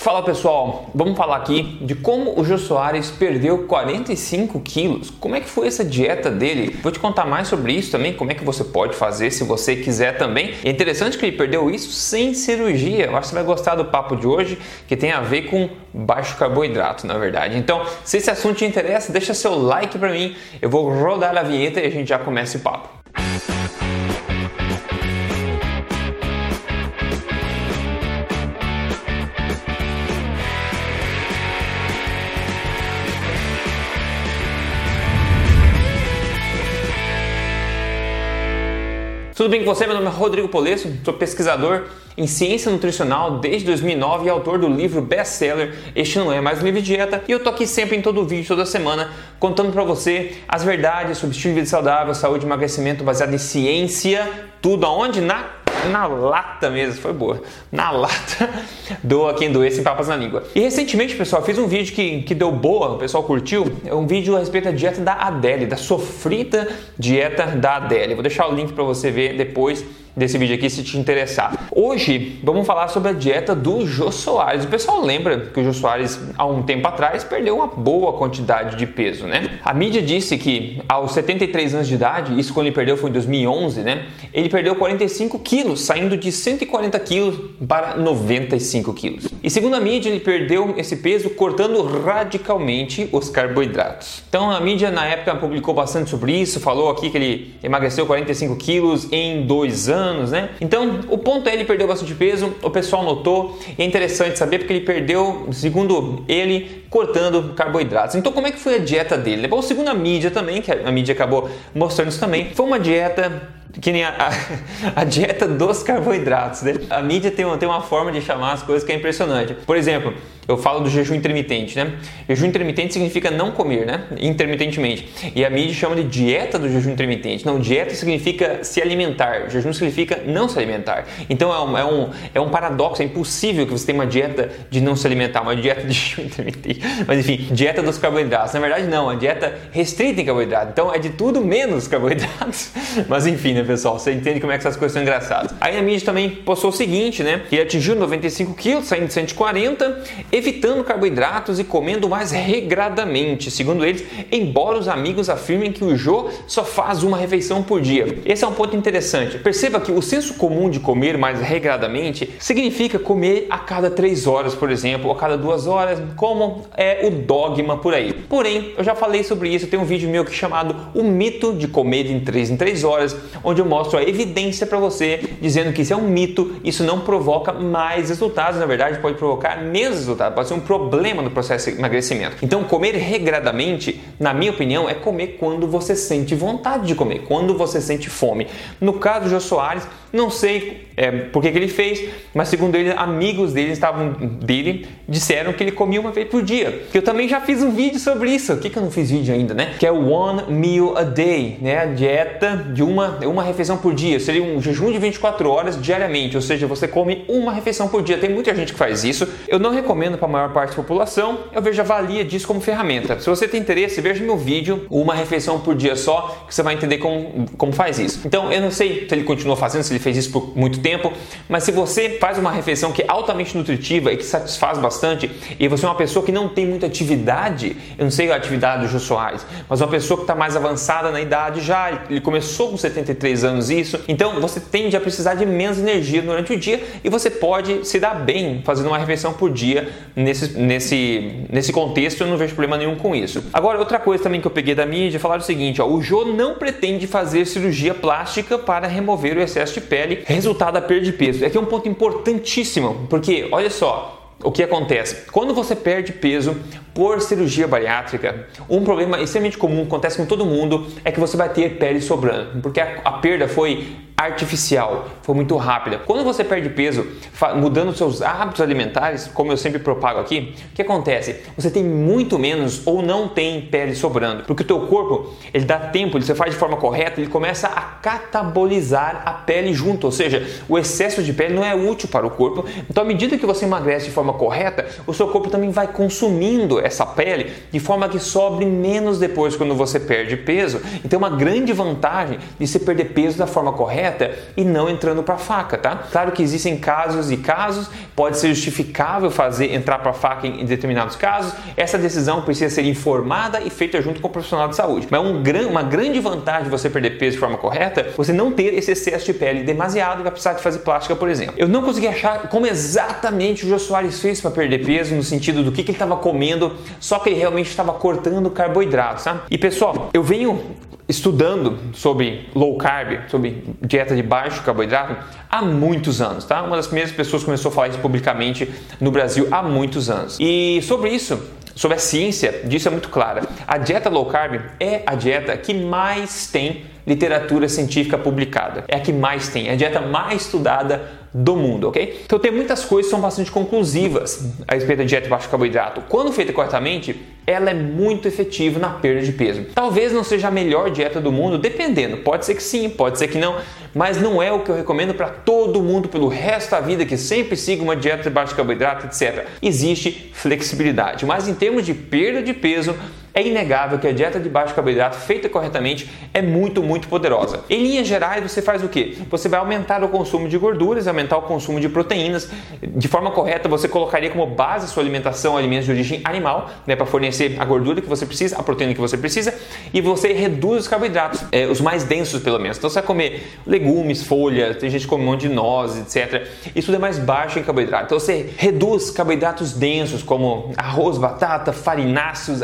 Fala pessoal, vamos falar aqui de como o Jô Soares perdeu 45 quilos. Como é que foi essa dieta dele? Vou te contar mais sobre isso também, como é que você pode fazer se você quiser também. É interessante que ele perdeu isso sem cirurgia. Eu acho que você vai gostar do papo de hoje, que tem a ver com baixo carboidrato, na verdade. Então, se esse assunto te interessa, deixa seu like para mim. Eu vou rodar a vinheta e a gente já começa o papo. Tudo bem com você? Meu nome é Rodrigo Polesso, sou pesquisador em ciência nutricional desde 2009 e autor do livro best-seller Este Não É Mais Um Livro de Dieta. E eu tô aqui sempre em todo vídeo, toda semana, contando para você as verdades sobre estilo de vida saudável, saúde e emagrecimento baseado em ciência, tudo aonde? Na na lata mesmo, foi boa. Na lata, doa quem doer sem papas na língua. E recentemente, pessoal, fiz um vídeo que, que deu boa, o pessoal curtiu. É um vídeo a respeito da dieta da Adele, da sofrida dieta da Adele. Vou deixar o link para você ver depois desse vídeo aqui se te interessar. Hoje vamos falar sobre a dieta do Jô Soares. O pessoal lembra que o Jô Soares há um tempo atrás perdeu uma boa quantidade de peso, né? A mídia disse que aos 73 anos de idade, isso quando ele perdeu foi em 2011, né? Ele perdeu 45 quilos, saindo de 140 quilos para 95 quilos. E segundo a mídia, ele perdeu esse peso cortando radicalmente os carboidratos. Então a mídia na época publicou bastante sobre isso, falou aqui que ele emagreceu 45 quilos em dois anos anos, né? Então, o ponto é ele perdeu bastante peso, o pessoal notou, e é interessante saber porque ele perdeu, segundo ele, cortando carboidratos. Então, como é que foi a dieta dele? Bom, segundo a mídia também, que a mídia acabou mostrando isso também, foi uma dieta que nem a, a, a, dieta dos carboidratos. Né? A mídia tem uma, tem uma forma de chamar as coisas que é impressionante. Por exemplo, eu falo do jejum intermitente, né? Jejum intermitente significa não comer, né? Intermitentemente. E a mídia chama de dieta do jejum intermitente. Não, dieta significa se alimentar. Jejum significa não se alimentar. Então é um, é um, é um paradoxo, é impossível que você tenha uma dieta de não se alimentar, uma dieta de. Mas enfim, dieta dos carboidratos. Na verdade, não, a dieta restrita em carboidratos. Então é de tudo menos carboidratos. Mas enfim, né, pessoal? Você entende como é que essas coisas são engraçadas. Aí a mídia também postou o seguinte, né? Que ele atingiu 95 quilos, saindo de 140 evitando carboidratos e comendo mais regradamente, segundo eles, embora os amigos afirmem que o Jô só faz uma refeição por dia. Esse é um ponto interessante. Perceba que o senso comum de comer mais regradamente significa comer a cada 3 horas, por exemplo, ou a cada 2 horas, como é o dogma por aí. Porém, eu já falei sobre isso, tem um vídeo meu aqui chamado O Mito de Comer em 3 em 3 horas, onde eu mostro a evidência para você dizendo que isso é um mito, isso não provoca mais resultados, na verdade pode provocar menos resultados pode ser um problema no processo de emagrecimento. Então, comer regradamente, na minha opinião, é comer quando você sente vontade de comer, quando você sente fome. No caso do Jô Soares, não sei é, por que, que ele fez, mas segundo ele, amigos dele estavam dele disseram que ele comia uma vez por dia. Eu também já fiz um vídeo sobre isso. O que, que eu não fiz vídeo ainda, né? Que é o One Meal a Day, né? A dieta de uma, uma refeição por dia. Seria um jejum de 24 horas diariamente, ou seja, você come uma refeição por dia. Tem muita gente que faz isso. Eu não recomendo para a maior parte da população. Eu vejo a valia disso como ferramenta. Se você tem interesse, veja meu vídeo, uma refeição por dia só, que você vai entender como, como faz isso. Então, eu não sei se ele continua fazendo, se ele fez isso por muito tempo, mas se você faz uma refeição que é altamente nutritiva e que satisfaz bastante, e você é uma pessoa que não tem muita atividade, eu não sei a atividade do Jô Soares, mas uma pessoa que está mais avançada na idade já, ele começou com 73 anos isso, então você tende a precisar de menos energia durante o dia e você pode se dar bem fazendo uma refeição por dia nesse, nesse, nesse contexto, eu não vejo problema nenhum com isso. Agora, outra coisa também que eu peguei da mídia, falar o seguinte, ó, o Jô não pretende fazer cirurgia plástica para remover o excesso de pele, resultado da perda de peso. Aqui é um ponto importantíssimo, porque olha só, o que acontece? Quando você perde peso por cirurgia bariátrica, um problema extremamente comum, acontece com todo mundo, é que você vai ter pele sobrando, porque a, a perda foi artificial, foi muito rápida. Quando você perde peso, mudando seus hábitos alimentares, como eu sempre propago aqui, o que acontece? Você tem muito menos ou não tem pele sobrando, porque o teu corpo, ele dá tempo, ele você faz de forma correta, ele começa a catabolizar a pele junto, ou seja, o excesso de pele não é útil para o corpo. Então, à medida que você emagrece de forma correta, o seu corpo também vai consumindo essa pele de forma que sobre menos depois quando você perde peso. Então, uma grande vantagem de se perder peso da forma correta correta e não entrando para faca, tá? Claro que existem casos e casos, pode ser justificável fazer entrar para faca em, determinados casos. Essa decisão precisa ser informada e feita junto com o profissional de saúde. Mas um gran, uma grande vantagem de você perder peso de forma correta, você não ter esse excesso de pele demasiado e vai precisar de fazer plástica, por exemplo. Eu não consegui achar como exatamente o Jô Soares fez para perder peso no sentido do que, que ele estava comendo, só que ele realmente estava cortando carboidratos, tá? E pessoal, eu venho estudando sobre low carb, sobre dieta de baixo carboidrato há muitos anos, tá? Uma das primeiras pessoas começou a falar isso publicamente no Brasil há muitos anos. E sobre isso, sobre a ciência disso é muito clara. A dieta low carb é a dieta que mais tem literatura científica publicada. É a que mais tem, é a dieta mais estudada do mundo, ok? Então tem muitas coisas que são bastante conclusivas a respeito da dieta de baixo carboidrato. Quando feita corretamente, ela é muito efetiva na perda de peso. Talvez não seja a melhor dieta do mundo, dependendo. Pode ser que sim, pode ser que não, mas não é o que eu recomendo para todo mundo pelo resto da vida que sempre siga uma dieta de baixo carboidrato, etc. Existe flexibilidade, mas em termos de perda de peso, é inegável que a dieta de baixo carboidrato feita corretamente é muito, muito poderosa. Em linhas gerais, você faz o que? Você vai aumentar o consumo de gorduras, aumentar o consumo de proteínas. De forma correta, você colocaria como base a sua alimentação alimentos de origem animal, né, para fornecer a gordura que você precisa, a proteína que você precisa, e você reduz os carboidratos, é, os mais densos pelo menos. Então você vai comer legumes, folhas, tem gente que come um monte de nozes, etc. Isso tudo é mais baixo em carboidrato. Então você reduz carboidratos densos como arroz, batata, farináceos,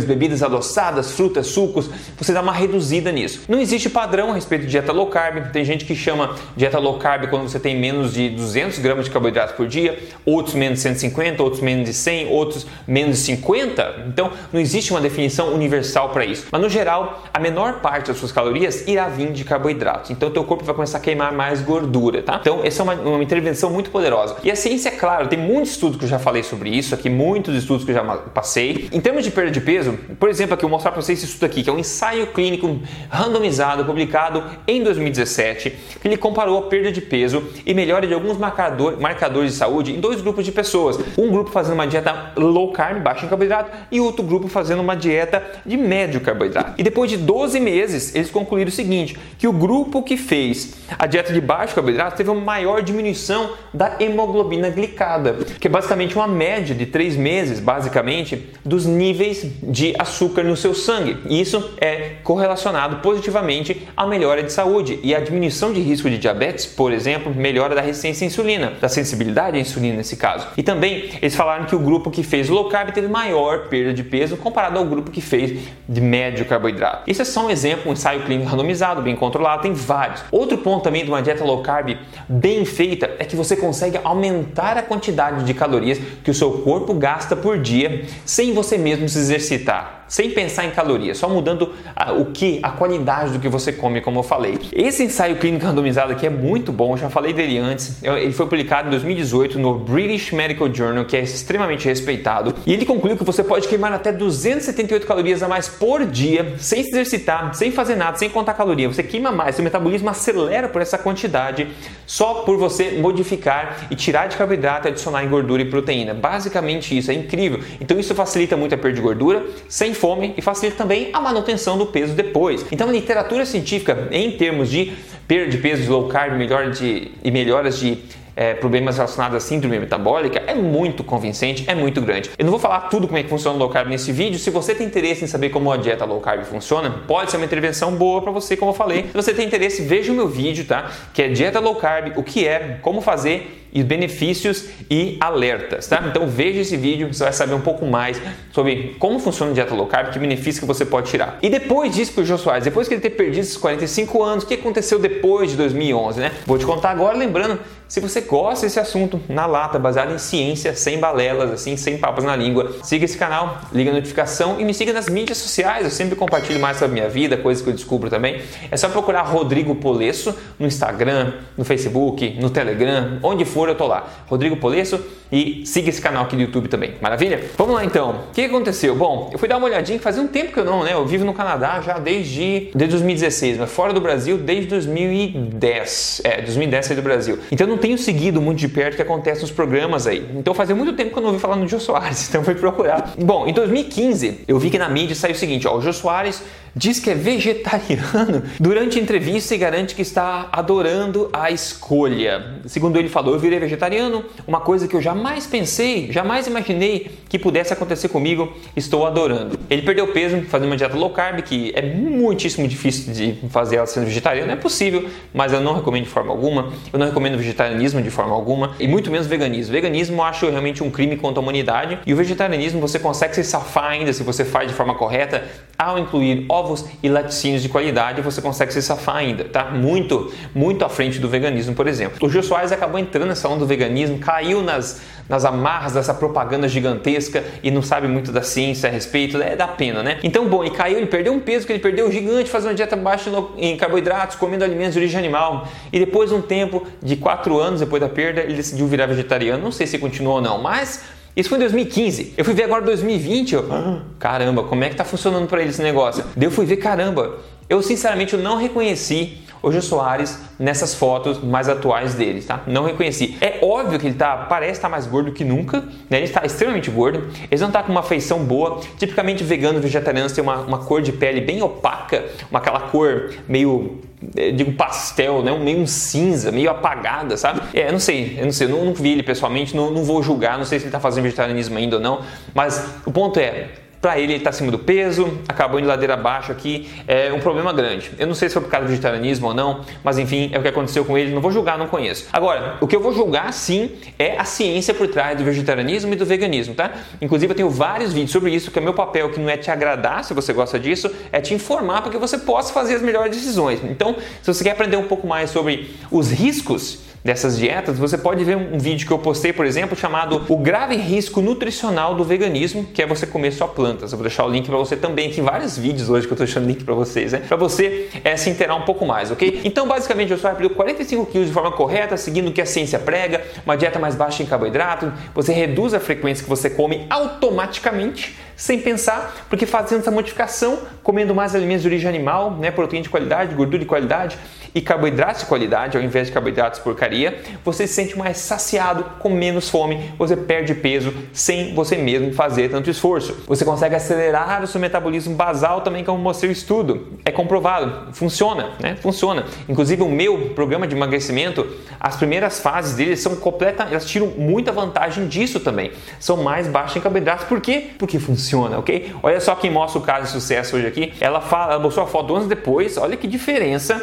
açúcares bebidas adoçadas, frutas, sucos, você dá uma reduzida nisso. Não existe padrão a respeito de dieta low carb. Tem gente que chama dieta low carb quando você tem menos de 200 gramas de carboidrato por dia, outros menos de 150, outros menos de 100, outros menos de 50. Então, não existe uma definição universal para isso. Mas no geral, a menor parte das suas calorias irá vir de carboidratos. Então, teu corpo vai começar a queimar mais gordura, tá? Então, essa é uma, uma intervenção muito poderosa. E a ciência, é claro, tem muitos estudos que eu já falei sobre isso aqui, muitos estudos que eu já passei. Em termos de perda de peso, por exemplo, aqui eu vou mostrar para vocês esse estudo aqui, que é um ensaio clínico randomizado publicado em 2017, que ele comparou a perda de peso e melhora de alguns marcador, marcadores de saúde em dois grupos de pessoas. Um grupo fazendo uma dieta low carb, baixa em carboidrato, e outro grupo fazendo uma dieta de médio carboidrato. E depois de 12 meses, eles concluíram o seguinte, que o grupo que fez a dieta de baixo carboidrato teve uma maior diminuição da hemoglobina glicada, que é basicamente uma média de 3 meses, basicamente, dos níveis de de açúcar no seu sangue. E isso é correlacionado positivamente à melhora de saúde e a diminuição de risco de diabetes, por exemplo, melhora da resistência à insulina, da sensibilidade à insulina nesse caso. E também eles falaram que o grupo que fez low carb teve maior perda de peso comparado ao grupo que fez de médio carboidrato. Isso é só um exemplo, um ensaio clínico randomizado, bem controlado, tem vários. Outro ponto também de uma dieta low carb bem feita é que você consegue aumentar a quantidade de calorias que o seu corpo gasta por dia sem você mesmo se exercitar 있다. Sem pensar em calorias, só mudando a, o que, a qualidade do que você come, como eu falei. Esse ensaio clínico randomizado aqui é muito bom, eu já falei dele antes. Ele foi publicado em 2018 no British Medical Journal, que é extremamente respeitado, e ele concluiu que você pode queimar até 278 calorias a mais por dia, sem se exercitar, sem fazer nada, sem contar caloria. Você queima mais, seu metabolismo acelera por essa quantidade só por você modificar e tirar de carboidrato e adicionar em gordura e proteína. Basicamente isso, é incrível. Então isso facilita muito a perda de gordura, sem fome e facilita também a manutenção do peso depois. Então, a literatura científica em termos de perda de peso low carb melhor de, e melhoras de é, problemas relacionados à síndrome metabólica é muito convincente, é muito grande. Eu não vou falar tudo como é que funciona o low carb nesse vídeo. Se você tem interesse em saber como a dieta low carb funciona, pode ser uma intervenção boa para você, como eu falei. Se você tem interesse, veja o meu vídeo, tá? Que é dieta low carb, o que é, como fazer e benefícios e alertas, tá? Então veja esse vídeo, você vai saber um pouco mais sobre como funciona a dieta low carb, que benefícios que você pode tirar. E depois disso para o Soares, depois que ele ter perdido esses 45 anos, o que aconteceu depois de 2011, né? Vou te contar agora, lembrando, se você gosta desse assunto na lata, baseado em ciência, sem balelas, assim, sem papas na língua, siga esse canal, liga a notificação e me siga nas mídias sociais. Eu sempre compartilho mais sobre a minha vida, coisas que eu descubro também. É só procurar Rodrigo Polesso no Instagram, no Facebook, no Telegram, onde for for, eu tô lá. Rodrigo Polesso e siga esse canal aqui do YouTube também. Maravilha? Vamos lá então. O que aconteceu? Bom, eu fui dar uma olhadinha, fazia um tempo que eu não, né? Eu vivo no Canadá já desde, desde 2016, mas fora do Brasil desde 2010. É, 2010 saí do Brasil. Então eu não tenho seguido muito de perto o que acontece nos programas aí. Então fazia muito tempo que eu não ouvi falar no Jô Soares, então fui procurar. Bom, em 2015 eu vi que na mídia saiu o seguinte, ó, o Jô Soares diz que é vegetariano. Durante entrevista, ele garante que está adorando a escolha. Segundo ele falou, eu virei vegetariano, uma coisa que eu jamais pensei, jamais imaginei que pudesse acontecer comigo, estou adorando. Ele perdeu peso fazendo uma dieta low carb, que é muitíssimo difícil de fazer ela sendo vegetariano, é possível, mas eu não recomendo de forma alguma. Eu não recomendo vegetarianismo de forma alguma e muito menos veganismo. Veganismo eu acho realmente um crime contra a humanidade e o vegetarianismo você consegue se safar ainda se você faz de forma correta ao incluir ovos e laticínios de qualidade, você consegue se safar ainda, tá? Muito, muito à frente do veganismo, por exemplo. O Gil Soares acabou entrando nessa onda do veganismo, caiu nas, nas amarras dessa propaganda gigantesca e não sabe muito da ciência a respeito, é da pena, né? Então, bom, e caiu, ele perdeu um peso que ele perdeu gigante fazendo dieta baixa em carboidratos, comendo alimentos de origem animal. E depois de um tempo, de quatro anos depois da perda, ele decidiu virar vegetariano. Não sei se continuou ou não, mas isso foi em 2015. Eu fui ver agora 2020, eu, ah, caramba, como é que tá funcionando para ele esse negócio? Daí eu fui ver, caramba, eu sinceramente eu não reconheci o Jô Soares nessas fotos mais atuais dele, tá? Não reconheci. É óbvio que ele tá, parece estar tá mais gordo que nunca, né? Ele está extremamente gordo. Ele não tá com uma feição boa. Tipicamente vegano, vegetariano tem uma, uma cor de pele bem opaca, uma aquela cor meio eh, digo pastel, né? meio cinza, meio apagada, sabe? É, não sei, eu não sei, eu não, não vi ele pessoalmente, não, não vou julgar, não sei se ele está fazendo vegetarianismo ainda ou não, mas o ponto é, para ele, ele está acima do peso, acabou indo ladeira abaixo aqui, é um problema grande. Eu não sei se foi por causa do vegetarianismo ou não, mas enfim, é o que aconteceu com ele, não vou julgar, não conheço. Agora, o que eu vou julgar sim é a ciência por trás do vegetarianismo e do veganismo, tá? Inclusive eu tenho vários vídeos sobre isso, que é meu papel que não é te agradar, se você gosta disso, é te informar para que você possa fazer as melhores decisões. Então, se você quer aprender um pouco mais sobre os riscos dessas dietas, você pode ver um vídeo que eu postei, por exemplo, chamado O Grave Risco Nutricional do Veganismo, que é você comer só plantas. Eu vou deixar o link para você também. Tem vários vídeos hoje que eu estou deixando link para vocês, né? Para você é, se inteirar um pouco mais, ok? Então, basicamente, eu só perdeu 45 quilos de forma correta, seguindo o que a ciência prega, uma dieta mais baixa em carboidrato, você reduz a frequência que você come automaticamente sem pensar, porque fazendo essa modificação, comendo mais alimentos de origem animal, né, proteína de qualidade, gordura de qualidade e carboidratos de qualidade, ao invés de carboidratos porcaria, você se sente mais saciado, com menos fome, você perde peso sem você mesmo fazer tanto esforço. Você consegue acelerar o seu metabolismo basal também, como mostrei o estudo. É comprovado, funciona, né? Funciona. Inclusive o meu programa de emagrecimento, as primeiras fases dele são completas, elas tiram muita vantagem disso também. São mais baixas em carboidratos. Por quê? Porque funciona funciona, ok? Olha só quem mostra o caso de sucesso hoje aqui. Ela, fala, ela mostrou a foto anos depois, olha que diferença.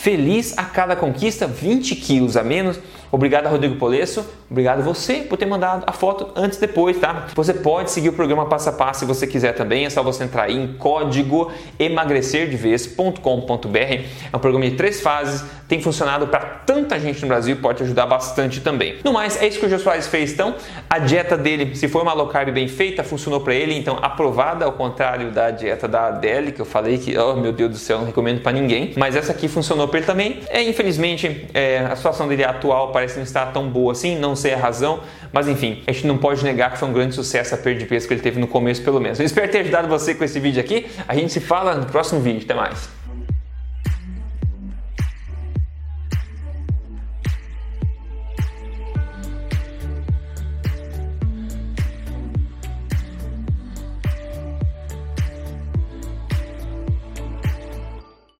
Feliz a cada conquista, 20 quilos a menos Obrigado Rodrigo Polesso, obrigado você por ter mandado a foto antes e depois, tá? Você pode seguir o programa passo a passo se você quiser também, é só você entrar em código emagrecerdevez.com.br. É um programa de três fases, tem funcionado para tanta gente no Brasil e pode ajudar bastante também. No mais, é isso que o Jô Soares fez, então. A dieta dele, se for uma low carb bem feita, funcionou para ele, então aprovada, ao contrário da dieta da Adele, que eu falei que, oh meu Deus do céu, não recomendo para ninguém, mas essa aqui funcionou para ele também. É, infelizmente, é, a situação dele atual parece não estar tão boa assim, não sei a razão, mas enfim, a gente não pode negar que foi um grande sucesso a perda de peso que ele teve no começo, pelo menos. Eu espero ter ajudado você com esse vídeo aqui. A gente se fala no próximo vídeo. Até mais.